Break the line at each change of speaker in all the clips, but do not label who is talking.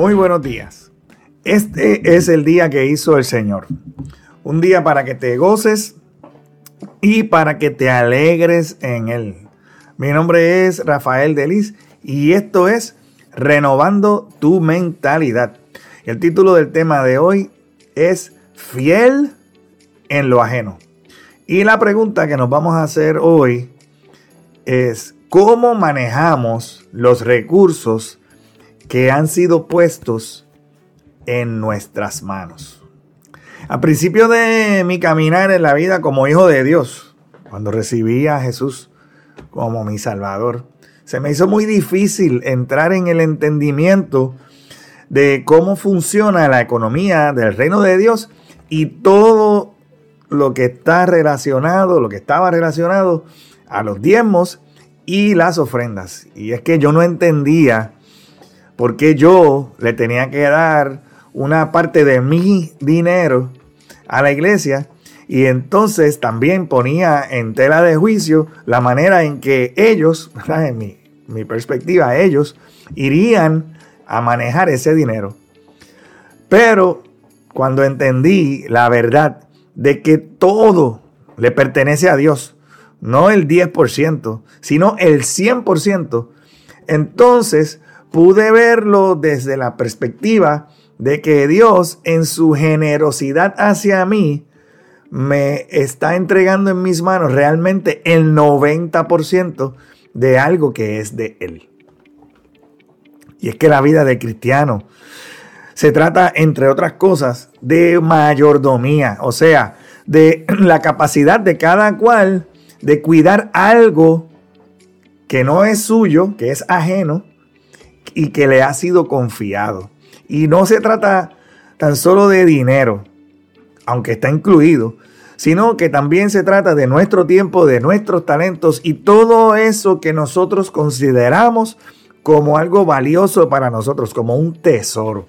Muy buenos días. Este es el día que hizo el Señor. Un día para que te goces y para que te alegres en Él. Mi nombre es Rafael Delis y esto es Renovando tu mentalidad. El título del tema de hoy es Fiel en lo ajeno. Y la pregunta que nos vamos a hacer hoy es cómo manejamos los recursos que han sido puestos en nuestras manos. Al principio de mi caminar en la vida como hijo de Dios, cuando recibí a Jesús como mi Salvador, se me hizo muy difícil entrar en el entendimiento de cómo funciona la economía del reino de Dios y todo lo que está relacionado, lo que estaba relacionado a los diezmos y las ofrendas. Y es que yo no entendía porque yo le tenía que dar una parte de mi dinero a la iglesia y entonces también ponía en tela de juicio la manera en que ellos, en mi, mi perspectiva, ellos irían a manejar ese dinero. Pero cuando entendí la verdad de que todo le pertenece a Dios, no el 10%, sino el 100%, entonces pude verlo desde la perspectiva de que Dios en su generosidad hacia mí me está entregando en mis manos realmente el 90% de algo que es de Él. Y es que la vida de cristiano se trata, entre otras cosas, de mayordomía, o sea, de la capacidad de cada cual de cuidar algo que no es suyo, que es ajeno, y que le ha sido confiado. Y no se trata tan solo de dinero, aunque está incluido, sino que también se trata de nuestro tiempo, de nuestros talentos y todo eso que nosotros consideramos como algo valioso para nosotros, como un tesoro.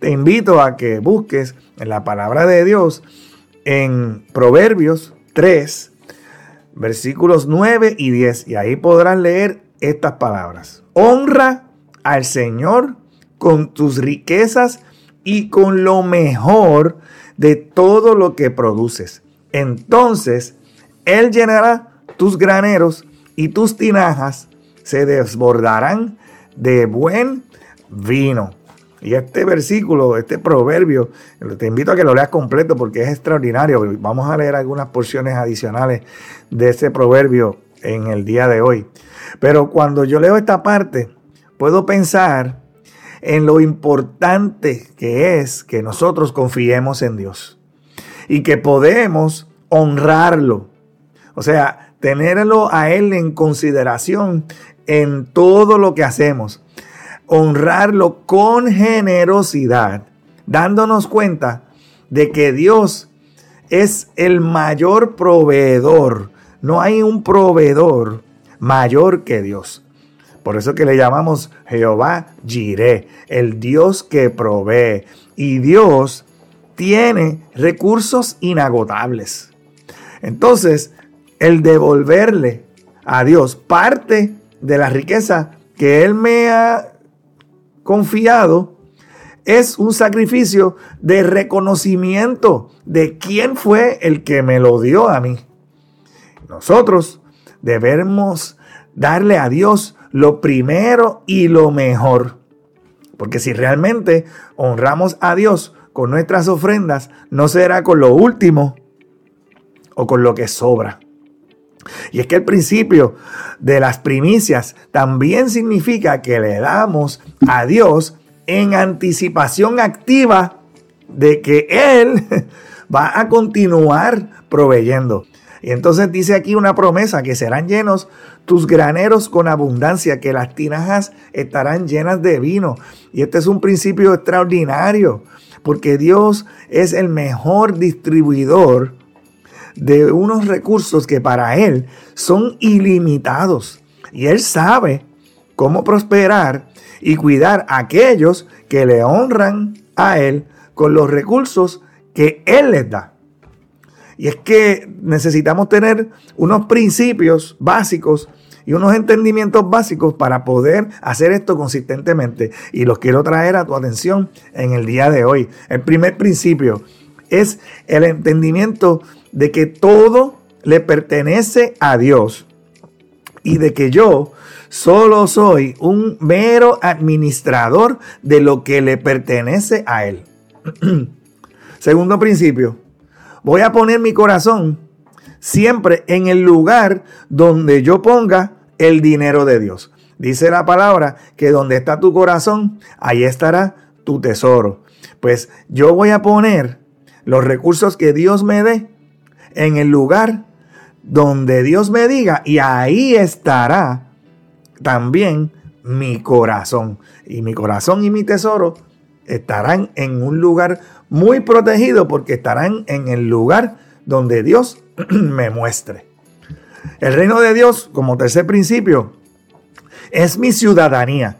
Te invito a que busques en la palabra de Dios en Proverbios 3, versículos 9 y 10, y ahí podrás leer estas palabras. Honra al Señor con tus riquezas y con lo mejor de todo lo que produces. Entonces Él llenará tus graneros y tus tinajas se desbordarán de buen vino. Y este versículo, este proverbio, te invito a que lo leas completo porque es extraordinario. Vamos a leer algunas porciones adicionales de ese proverbio en el día de hoy. Pero cuando yo leo esta parte, puedo pensar en lo importante que es que nosotros confiemos en Dios y que podemos honrarlo. O sea, tenerlo a Él en consideración en todo lo que hacemos. Honrarlo con generosidad, dándonos cuenta de que Dios es el mayor proveedor. No hay un proveedor mayor que Dios. Por eso que le llamamos Jehová Jireh, el Dios que provee. Y Dios tiene recursos inagotables. Entonces, el devolverle a Dios parte de la riqueza que Él me ha confiado es un sacrificio de reconocimiento de quién fue el que me lo dio a mí. Nosotros debemos darle a Dios lo primero y lo mejor. Porque si realmente honramos a Dios con nuestras ofrendas, no será con lo último o con lo que sobra. Y es que el principio de las primicias también significa que le damos a Dios en anticipación activa de que Él va a continuar proveyendo. Y entonces dice aquí una promesa que serán llenos tus graneros con abundancia, que las tinajas estarán llenas de vino. Y este es un principio extraordinario, porque Dios es el mejor distribuidor de unos recursos que para Él son ilimitados. Y Él sabe cómo prosperar y cuidar a aquellos que le honran a Él con los recursos que Él les da. Y es que necesitamos tener unos principios básicos y unos entendimientos básicos para poder hacer esto consistentemente. Y los quiero traer a tu atención en el día de hoy. El primer principio es el entendimiento de que todo le pertenece a Dios y de que yo solo soy un mero administrador de lo que le pertenece a Él. Segundo principio, voy a poner mi corazón siempre en el lugar donde yo ponga el dinero de Dios. Dice la palabra que donde está tu corazón, ahí estará tu tesoro. Pues yo voy a poner los recursos que Dios me dé en el lugar donde Dios me diga y ahí estará también mi corazón. Y mi corazón y mi tesoro estarán en un lugar muy protegido porque estarán en el lugar donde Dios me muestre. El reino de Dios, como tercer principio, es mi ciudadanía.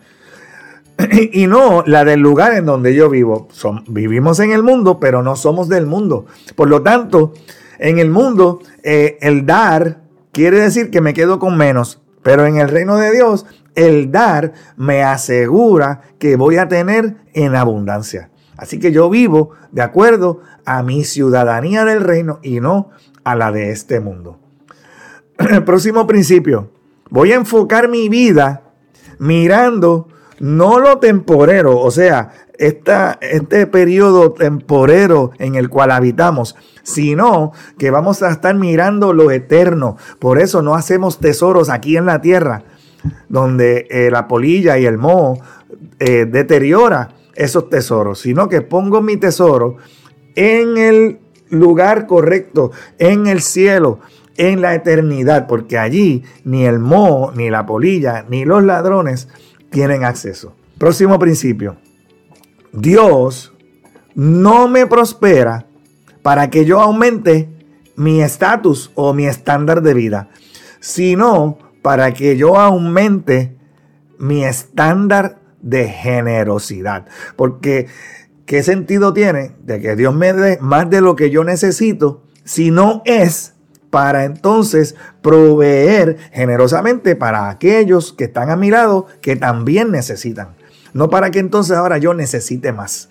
Y no la del lugar en donde yo vivo. vivimos en el mundo, pero no somos del mundo. Por lo tanto, en el mundo, eh, el dar quiere decir que me quedo con menos. Pero en el reino de Dios, el dar me asegura que voy a tener en abundancia. Así que yo vivo de acuerdo a mi ciudadanía del reino y no a la de este mundo. El próximo principio. Voy a enfocar mi vida mirando no lo temporero, o sea, este periodo temporero en el cual habitamos, sino que vamos a estar mirando lo eterno. Por eso no hacemos tesoros aquí en la tierra, donde eh, la polilla y el moho eh, deteriora esos tesoros, sino que pongo mi tesoro en el lugar correcto, en el cielo, en la eternidad, porque allí ni el moho, ni la polilla, ni los ladrones tienen acceso. Próximo principio. Dios no me prospera para que yo aumente mi estatus o mi estándar de vida, sino para que yo aumente mi estándar de generosidad. Porque, ¿qué sentido tiene de que Dios me dé más de lo que yo necesito si no es para entonces proveer generosamente para aquellos que están a mi lado que también necesitan? No para que entonces ahora yo necesite más.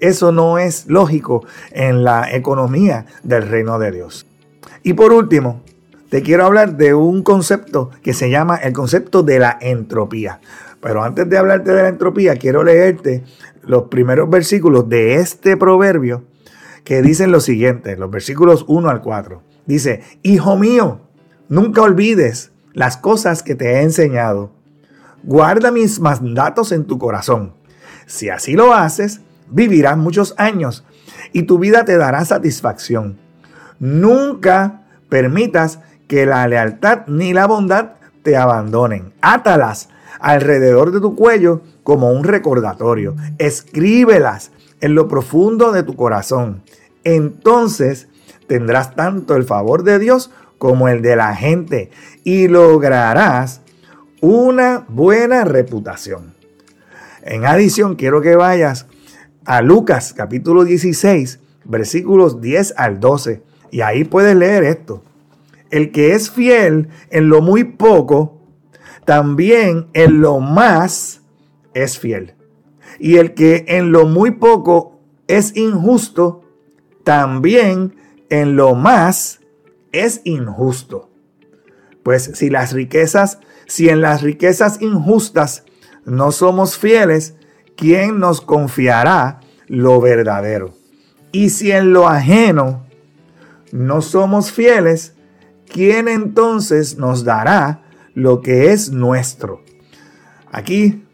Eso no es lógico en la economía del reino de Dios. Y por último, te quiero hablar de un concepto que se llama el concepto de la entropía. Pero antes de hablarte de la entropía, quiero leerte los primeros versículos de este proverbio que dicen lo siguiente, los versículos 1 al 4. Dice, Hijo mío, nunca olvides las cosas que te he enseñado Guarda mis mandatos en tu corazón. Si así lo haces, vivirás muchos años y tu vida te dará satisfacción. Nunca permitas que la lealtad ni la bondad te abandonen. Átalas alrededor de tu cuello como un recordatorio. Escríbelas en lo profundo de tu corazón. Entonces tendrás tanto el favor de Dios como el de la gente y lograrás una buena reputación. En adición, quiero que vayas a Lucas capítulo 16, versículos 10 al 12, y ahí puedes leer esto. El que es fiel en lo muy poco, también en lo más es fiel. Y el que en lo muy poco es injusto, también en lo más es injusto. Pues si las riquezas si en las riquezas injustas no somos fieles, ¿quién nos confiará lo verdadero? Y si en lo ajeno no somos fieles, ¿quién entonces nos dará lo que es nuestro? Aquí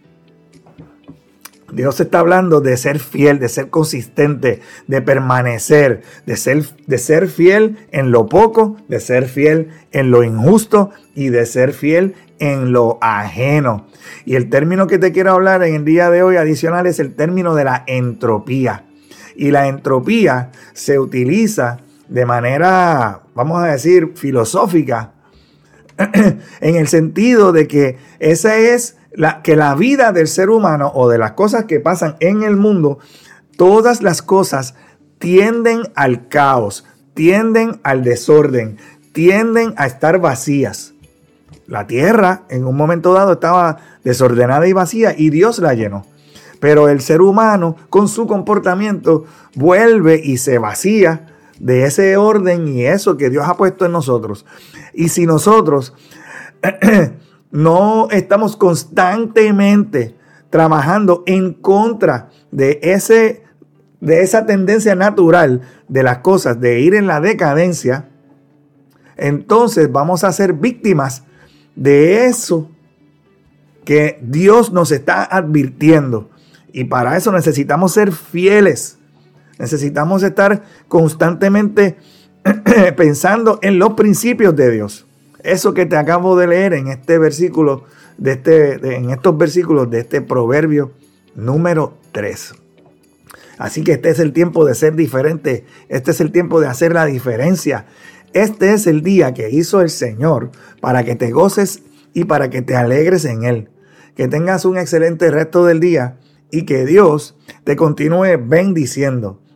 Dios está hablando de ser fiel, de ser consistente, de permanecer, de ser, de ser fiel en lo poco, de ser fiel en lo injusto y de ser fiel en lo ajeno. Y el término que te quiero hablar en el día de hoy adicional es el término de la entropía. Y la entropía se utiliza de manera, vamos a decir, filosófica, en el sentido de que esa es la, que la vida del ser humano o de las cosas que pasan en el mundo, todas las cosas tienden al caos, tienden al desorden, tienden a estar vacías. La tierra en un momento dado estaba desordenada y vacía y Dios la llenó. Pero el ser humano con su comportamiento vuelve y se vacía de ese orden y eso que Dios ha puesto en nosotros. Y si nosotros no estamos constantemente trabajando en contra de, ese, de esa tendencia natural de las cosas, de ir en la decadencia, entonces vamos a ser víctimas de eso que Dios nos está advirtiendo. Y para eso necesitamos ser fieles. Necesitamos estar constantemente pensando en los principios de Dios. Eso que te acabo de leer en este versículo, de este, en estos versículos de este proverbio número 3. Así que este es el tiempo de ser diferente. Este es el tiempo de hacer la diferencia. Este es el día que hizo el Señor para que te goces y para que te alegres en Él. Que tengas un excelente resto del día y que Dios te continúe bendiciendo.